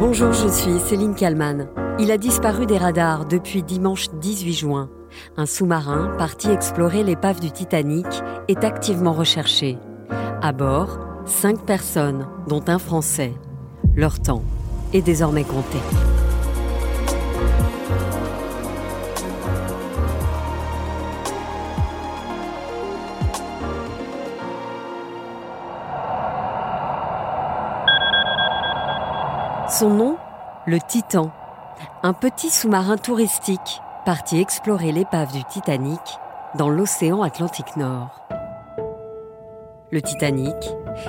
Bonjour, je suis Céline Kalman. Il a disparu des radars depuis dimanche 18 juin. Un sous-marin parti explorer l'épave du Titanic est activement recherché. À bord, cinq personnes, dont un Français. Leur temps est désormais compté. Son nom Le Titan. Un petit sous-marin touristique parti explorer l'épave du Titanic dans l'océan Atlantique Nord. Le Titanic,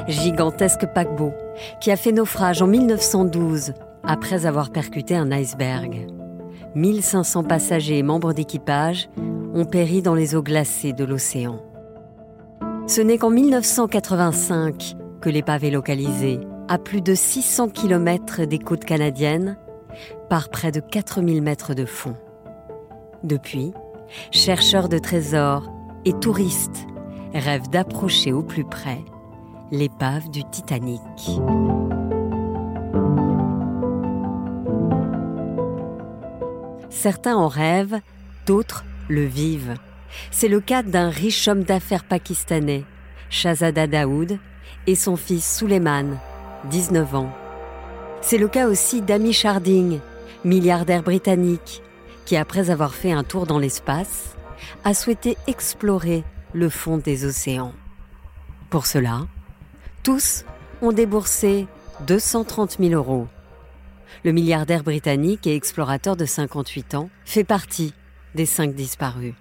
gigantesque paquebot qui a fait naufrage en 1912 après avoir percuté un iceberg. 1500 passagers et membres d'équipage ont péri dans les eaux glacées de l'océan. Ce n'est qu'en 1985 que l'épave est localisée à plus de 600 km des côtes canadiennes, par près de 4000 mètres de fond. Depuis, chercheurs de trésors et touristes rêvent d'approcher au plus près l'épave du Titanic. Certains en rêvent, d'autres le vivent. C'est le cas d'un riche homme d'affaires pakistanais, Shahzada Daoud, et son fils Suleiman, 19 ans. C'est le cas aussi d'Amy Sharding, milliardaire britannique, qui après avoir fait un tour dans l'espace, a souhaité explorer le fond des océans. Pour cela, tous ont déboursé 230 000 euros. Le milliardaire britannique et explorateur de 58 ans fait partie des cinq disparus.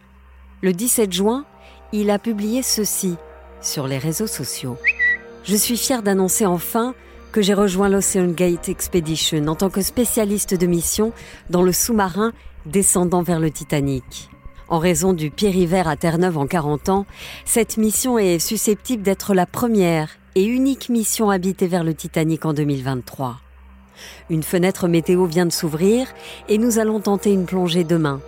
Le 17 juin, il a publié ceci sur les réseaux sociaux. Je suis fier d'annoncer enfin que j'ai rejoint l'Ocean Gate Expedition en tant que spécialiste de mission dans le sous-marin descendant vers le Titanic. En raison du périver à Terre-Neuve en 40 ans, cette mission est susceptible d'être la première et unique mission habitée vers le Titanic en 2023. Une fenêtre météo vient de s'ouvrir et nous allons tenter une plongée demain.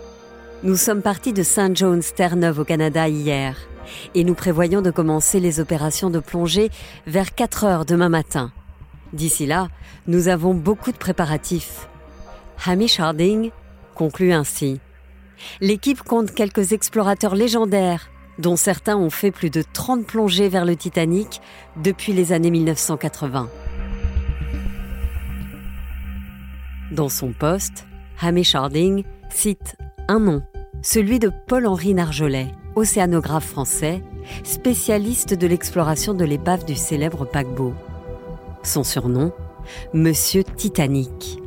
Nous sommes partis de St. John's Terre-Neuve au Canada hier et nous prévoyons de commencer les opérations de plongée vers 4 heures demain matin. D'ici là, nous avons beaucoup de préparatifs. Hamish Harding conclut ainsi. L'équipe compte quelques explorateurs légendaires, dont certains ont fait plus de 30 plongées vers le Titanic depuis les années 1980. Dans son poste, Hamish Harding cite un nom, celui de Paul-Henri Nargelet, océanographe français, spécialiste de l'exploration de l'épave du célèbre paquebot. Son surnom Monsieur Titanic.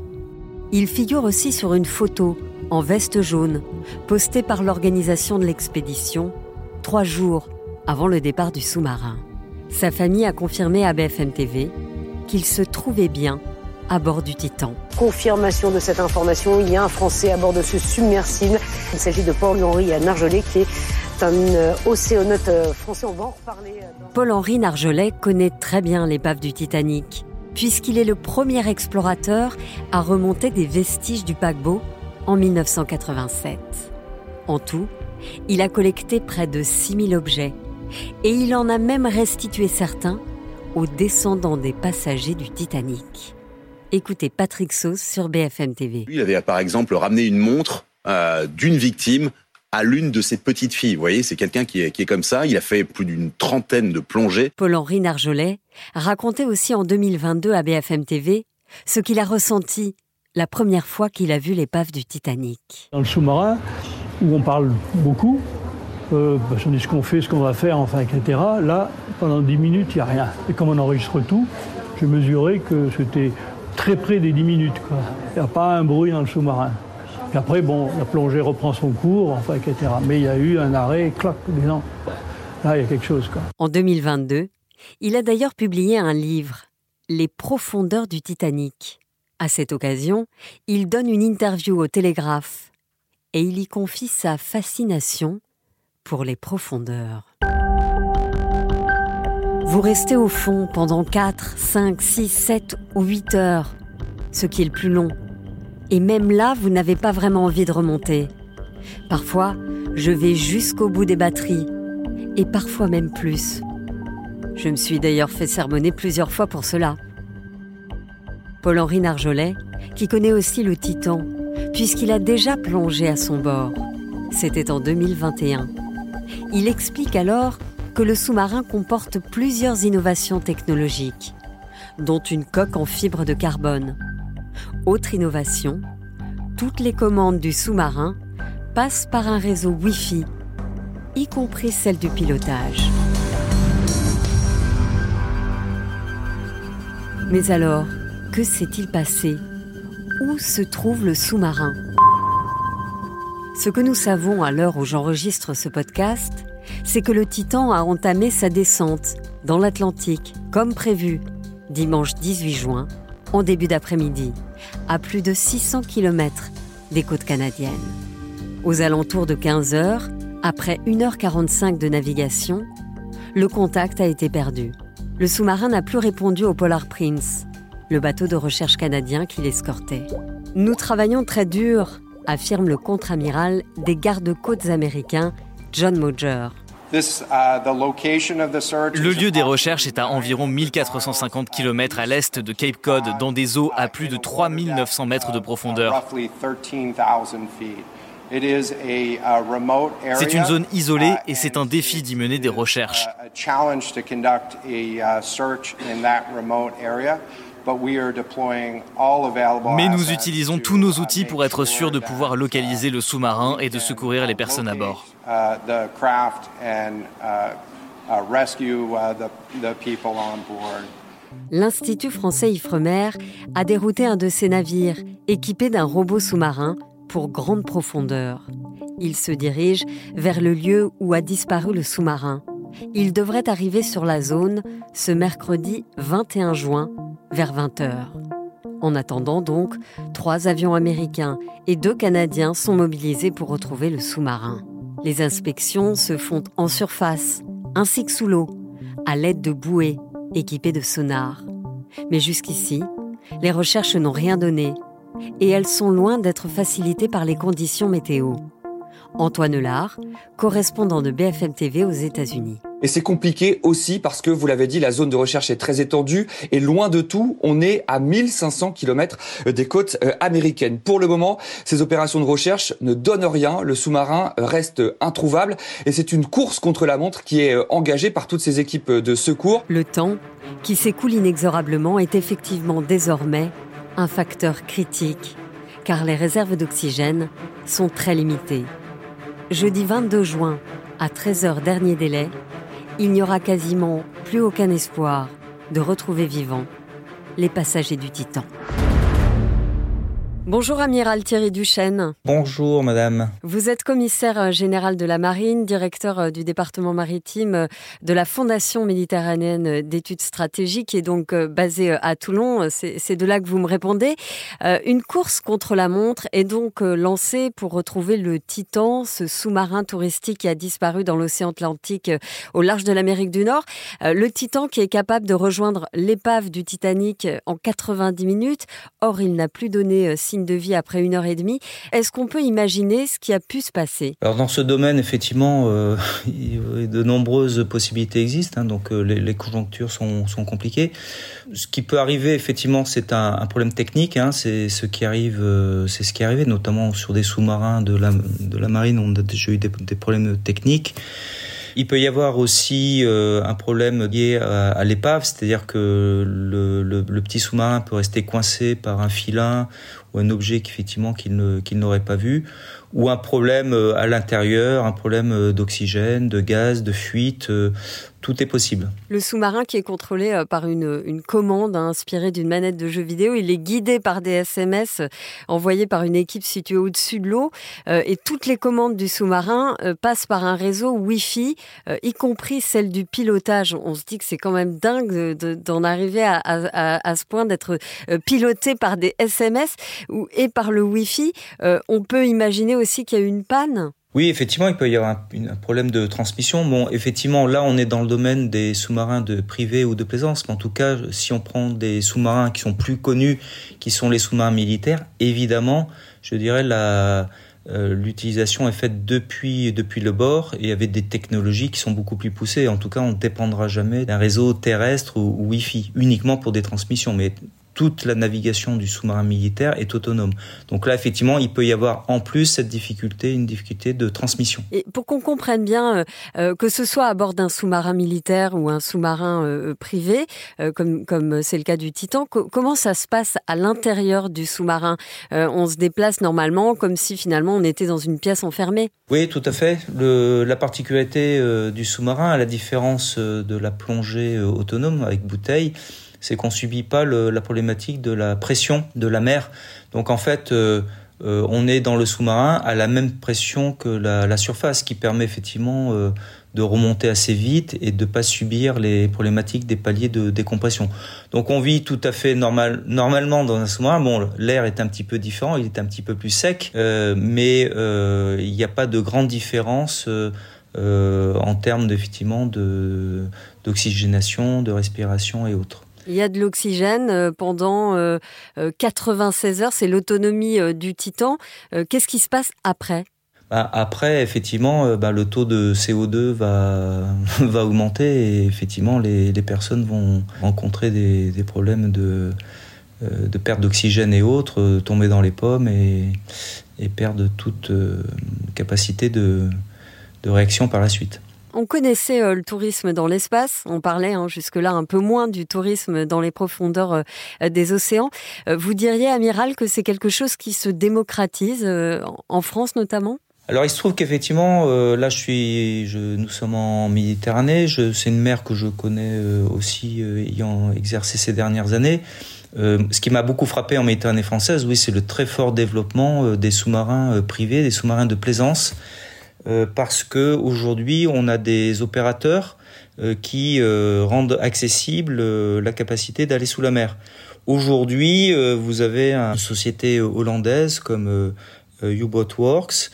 Il figure aussi sur une photo en veste jaune postée par l'organisation de l'expédition trois jours avant le départ du sous-marin. Sa famille a confirmé à BFM TV qu'il se trouvait bien à bord du Titan. Confirmation de cette information, il y a un Français à bord de ce submersible. Il s'agit de Paul-Henri Nargelet qui est un océanote français. On va en reparler. Paul-Henri Nargelet connaît très bien l'épave du Titanic, puisqu'il est le premier explorateur à remonter des vestiges du paquebot en 1987. En tout, il a collecté près de 6000 objets et il en a même restitué certains aux descendants des passagers du Titanic. Écoutez Patrick Sauce sur BFM TV. Il avait par exemple ramené une montre euh, d'une victime à l'une de ses petites filles. Vous voyez, c'est quelqu'un qui est, qui est comme ça. Il a fait plus d'une trentaine de plongées. Paul-Henri Narjolet racontait aussi en 2022 à BFM TV ce qu'il a ressenti la première fois qu'il a vu l'épave du Titanic. Dans le sous-marin, où on parle beaucoup, euh, bah, on dit ce qu'on fait, ce qu'on va faire, enfin, etc. Là, pendant 10 minutes, il n'y a rien. Et comme on enregistre tout, j'ai mesuré que c'était très près des 10 minutes. Il n'y a pas un bruit dans le sous-marin. Après, bon, la plongée reprend son cours, enfin, etc. Mais il y a eu un arrêt, clac, disant, là, il y a quelque chose. Quoi. En 2022, il a d'ailleurs publié un livre, Les profondeurs du Titanic. À cette occasion, il donne une interview au Télégraphe et il y confie sa fascination pour les profondeurs. Vous restez au fond pendant 4, 5, 6, 7 ou 8 heures, ce qui est le plus long. Et même là, vous n'avez pas vraiment envie de remonter. Parfois, je vais jusqu'au bout des batteries, et parfois même plus. Je me suis d'ailleurs fait sermonner plusieurs fois pour cela. Paul-Henri Narjolet, qui connaît aussi le Titan, puisqu'il a déjà plongé à son bord. C'était en 2021. Il explique alors que le sous-marin comporte plusieurs innovations technologiques, dont une coque en fibre de carbone. Autre innovation, toutes les commandes du sous-marin passent par un réseau Wi-Fi, y compris celle du pilotage. Mais alors, que s'est-il passé? Où se trouve le sous-marin? Ce que nous savons à l'heure où j'enregistre ce podcast, c'est que le Titan a entamé sa descente dans l'Atlantique, comme prévu, dimanche 18 juin, en début d'après-midi, à plus de 600 km des côtes canadiennes. Aux alentours de 15 heures, après 1h45 de navigation, le contact a été perdu. Le sous-marin n'a plus répondu au Polar Prince, le bateau de recherche canadien qui l'escortait. Nous travaillons très dur, affirme le contre-amiral des gardes-côtes américains, John Moger. Uh, le lieu des recherches est à environ 1450 km à l'est de Cape Cod, dans des eaux à plus de 3900 mètres de profondeur. C'est une zone isolée et c'est un défi d'y mener des recherches. Mais nous utilisons tous nos outils pour être sûrs de pouvoir localiser le sous-marin et de secourir les personnes à bord. L'Institut français Ifremer a dérouté un de ses navires équipé d'un robot sous-marin pour grande profondeur. Il se dirige vers le lieu où a disparu le sous-marin. Il devrait arriver sur la zone ce mercredi 21 juin vers 20h. En attendant donc, trois avions américains et deux Canadiens sont mobilisés pour retrouver le sous-marin. Les inspections se font en surface, ainsi que sous l'eau, à l'aide de bouées équipées de sonars. Mais jusqu'ici, les recherches n'ont rien donné et elles sont loin d'être facilitées par les conditions météo. Antoine Lard, correspondant de BFM TV aux États-Unis. Et c'est compliqué aussi parce que, vous l'avez dit, la zone de recherche est très étendue et loin de tout, on est à 1500 km des côtes euh, américaines. Pour le moment, ces opérations de recherche ne donnent rien, le sous-marin reste introuvable et c'est une course contre la montre qui est euh, engagée par toutes ces équipes de secours. Le temps, qui s'écoule inexorablement, est effectivement désormais un facteur critique car les réserves d'oxygène sont très limitées. Jeudi 22 juin, à 13h dernier délai, il n'y aura quasiment plus aucun espoir de retrouver vivants les passagers du Titan. Bonjour Amiral Thierry Duchesne. Bonjour Madame. Vous êtes commissaire euh, général de la marine, directeur euh, du département maritime euh, de la Fondation méditerranéenne d'études stratégiques et donc basé à Toulon. C'est de là que vous me répondez. Une course contre la montre est donc lancée pour retrouver le Titan, ce sous-marin touristique qui a disparu dans l'océan Atlantique au large de l'Amérique du Nord. Le Titan qui est capable de rejoindre l'épave du Titanic en 90 minutes. Or, il n'a plus donné signe de vie après une heure et demie. Est-ce qu'on peut imaginer ce qui a pu se passer? Alors dans ce domaine, effectivement, euh, de nombreuses possibilités existent. Hein, donc euh, les, conjonctures sont, compliquées. Ce qui peut arriver, effectivement, c'est un, problème technique. Hein, c'est ce qui arrive, euh, c'est ce qui est arrivé, notamment sur des sous-marins de la, marine. On a déjà eu des, problèmes techniques. Il peut y avoir aussi un problème lié à, l'épave, c'est-à-dire que le, le, petit sous-marin peut rester coincé par un filin ou un objet qu'effectivement qu'il n'aurait pas vu, ou un problème euh, à l'intérieur, un problème euh, d'oxygène, de gaz, de fuite tout est possible. Le sous-marin qui est contrôlé euh, par une, commande inspirée d'une manette de jeu vidéo, il est guidé par des SMS euh, envoyés par une équipe située au-dessus de l'eau euh, et toutes les commandes du sous-marin passent par un réseau Wi-Fi, y compris celle du pilotage. On se dit que c'est quand même dingue d'en arriver à, à, ce point d'être piloté par des SMS et par le Wi-Fi. on peut imaginer aussi qu'il y a une panne. Oui, effectivement, il peut y avoir un, problème de transmission. Bon, effectivement, là, on est dans le domaine des sous-marins de privé ou de plaisance. Mais en tout cas, si on prend des sous-marins qui sont plus connus, qui sont les sous-marins militaires, évidemment, je dirais la euh, l'utilisation est faite depuis depuis le bord et avec des technologies qui sont beaucoup plus poussées. En tout cas, on ne dépendra jamais d'un réseau terrestre ou, ou Wi-Fi uniquement pour des transmissions. Mais toute la navigation du sous-marin militaire est autonome. Donc là, effectivement, il peut y avoir en plus cette difficulté, une difficulté de transmission. Et pour qu'on comprenne bien, euh, euh, que ce soit à bord d'un sous-marin militaire ou un sous-marin euh, privé, comme comme c'est le cas du Titan, comment ça se passe à l'intérieur du sous-marin? On se déplace normalement comme si finalement on était dans une pièce enfermée. Oui, tout à fait. Le, la particularité du sous-marin, à la différence de la plongée autonome avec bouteille, c'est qu'on subit pas la problématique de la pression de la mer. Donc en fait, euh, euh, on est dans le sous-marin à la même pression que la, surface, qui permet effectivement euh, de remonter assez vite et de pas subir les problématiques des paliers de décompression. Donc on vit tout à fait normal, normalement dans un sous-marin. Bon, l'air est un petit peu différent, il est un petit peu plus sec, mais il n'y a pas de grande différence. en termes effectivement d'oxygénation, de respiration et autres. Il y a de l'oxygène euh, pendant 96 euh, euh, heures, c'est l'autonomie du Titan. Qu'est-ce qui se passe après? Bah, après, effectivement, bah, le taux de CO2 va, augmenter et effectivement, les, personnes vont rencontrer des, problèmes de, perte d'oxygène et autres, tomber dans les pommes et, et perdre toute capacité de réaction par la suite. On connaissait euh, le tourisme dans l'espace, on parlait hein, jusque-là un peu moins du tourisme dans les profondeurs euh, des océans. Euh, vous diriez, amiral, que c'est quelque chose qui se démocratise en France notamment? Alors il se trouve qu'effectivement, là je suis, nous sommes en Méditerranée. C'est une mer que je connais aussi ayant exercé ces dernières années. ce qui m'a beaucoup frappé en Méditerranée française, oui, c'est le très fort développement des sous-marins privés, des sous-marins de plaisance. Euh, parce que aujourd'hui on a des opérateurs euh, qui euh, rendent accessible la capacité d'aller sous la mer. Aujourd'hui, vous avez une société hollandaise comme U-Boat Works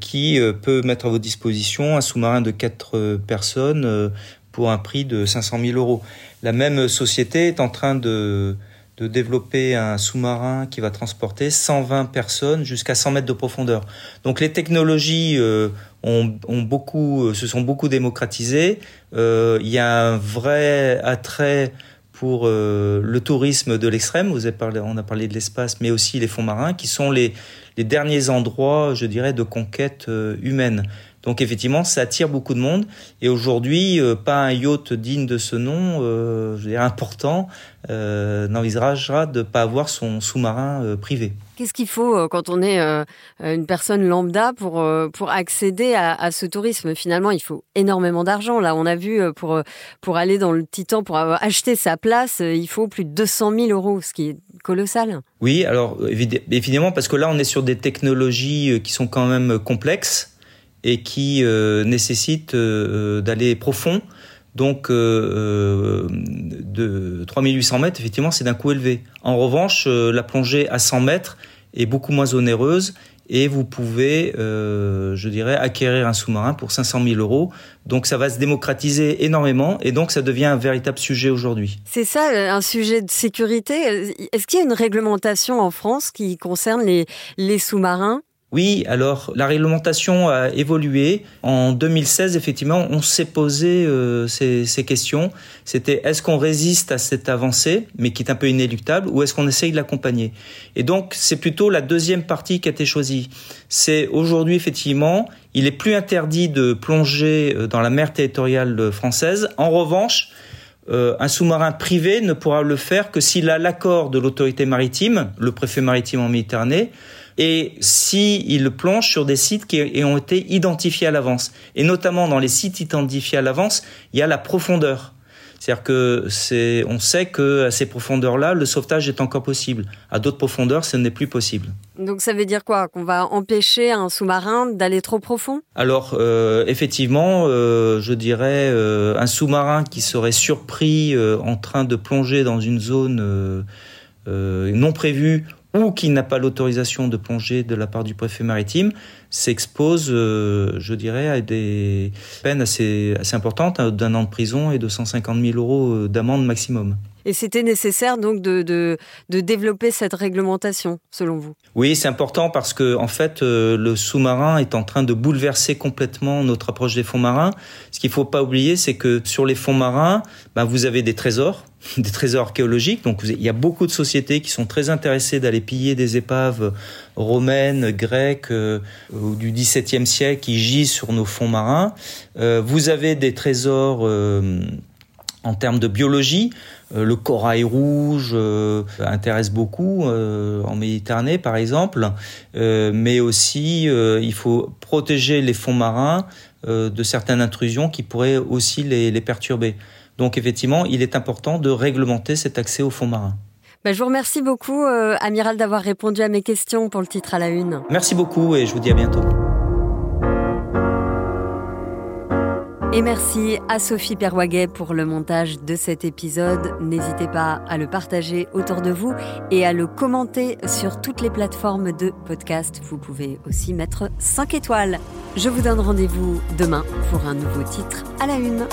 qui peut mettre à votre disposition un sous-marin de 4 personnes pour un prix de 500 000 euros. La même société est en train de de développer un sous-marin qui va transporter 120 personnes jusqu'à 100 mètres de profondeur. Donc les technologies euh, ont, ont, beaucoup, euh, se sont beaucoup démocratisées. Euh, il y a un vrai attrait pour euh, le tourisme de l'extrême. Vous avez parlé, on a parlé de l'espace, mais aussi les fonds marins, qui sont les, les derniers endroits, je dirais, de conquête humaine. Donc effectivement, ça attire beaucoup de monde. Et aujourd'hui, euh, pas un yacht digne de ce nom, euh, je veux dire important, euh, n'envisagera de pas avoir son sous-marin euh, privé. Qu'est-ce qu'il faut quand on est une personne lambda pour pour accéder à, à, ce tourisme? Finalement, il faut énormément d'argent. Là, on a vu pour pour aller dans le Titan, pour avoir acheté sa place, il faut plus de 200 000 euros, ce qui est colossal. Oui, alors évidemment, parce que là, on est sur des technologies qui sont quand même complexes et qui euh, nécessite euh, d'aller profond. Donc, euh, de 3800 mètres, effectivement, c'est d'un coût élevé. En revanche, la plongée à 100 mètres est beaucoup moins onéreuse et vous pouvez, je dirais, acquérir un sous-marin pour 500 000 euros. Donc ça va se démocratiser énormément et donc ça devient un véritable sujet aujourd'hui. C'est ça, un sujet de sécurité. Est-ce qu'il y a une réglementation en France qui concerne les sous-marins? Oui, alors la réglementation a évolué. En 2016, effectivement, on s'est posé euh, ces, questions. C'était est-ce qu'on résiste à cette avancée, mais qui est un peu inéluctable, ou est-ce qu'on essaye de l'accompagner? Et donc, c'est plutôt la deuxième partie qui a été choisie. C'est aujourd'hui, effectivement, il est plus interdit de plonger euh, dans la mer territoriale française. En revanche, euh, un sous-marin privé ne pourra le faire que s'il a l'accord de l'autorité maritime, le préfet maritime en Méditerranée, et si il plonge sur des sites qui ont été identifiés à l'avance. Et notamment dans les sites identifiés à l'avance, il y a la profondeur. C'est-à-dire que c'est, on sait que à ces profondeurs-là, le sauvetage est encore possible. À d'autres profondeurs, ce n'est plus possible. Donc ça veut dire quoi? Qu'on va empêcher un sous-marin d'aller trop profond? Alors euh, effectivement, euh, je dirais euh, un sous-marin qui serait surpris euh, en train de plonger dans une zone euh, euh, non prévue ou qui n'a pas l'autorisation de plonger de la part du préfet maritime s'expose, euh, je dirais, à des peines assez, importantes, hein, d'un an de prison et de 150 000 euros euh, d'amende maximum. Et c'était nécessaire donc de, de, développer cette réglementation, selon vous? Oui, c'est important parce que en fait, euh, le sous-marin est en train de bouleverser complètement notre approche des fonds marins. Ce qu'il faut pas oublier, c'est que sur les fonds marins, ben, vous avez des trésors, des trésors archéologiques. Donc il y a beaucoup de sociétés qui sont très intéressées d'aller piller des épaves romaines, grecques euh, du XVIIe siècle qui gisent sur nos fonds marins. Euh, vous avez des trésors euh, en termes de biologie, euh, le corail rouge euh, intéresse beaucoup euh, en Méditerranée, par exemple, mais aussi il faut protéger les fonds marins de certaines intrusions qui pourraient aussi les, les, perturber. Donc effectivement, il est important de réglementer cet accès aux fonds marins. Bah, je vous remercie beaucoup, Amiral, d'avoir répondu à mes questions pour le titre à la une. Merci beaucoup et je vous dis à bientôt. Et merci à Sophie Perwaguet pour le montage de cet épisode. N'hésitez pas à le partager autour de vous et à le commenter sur toutes les plateformes de podcast. Vous pouvez aussi mettre 5 étoiles. Je vous donne rendez-vous demain pour un nouveau titre à la une.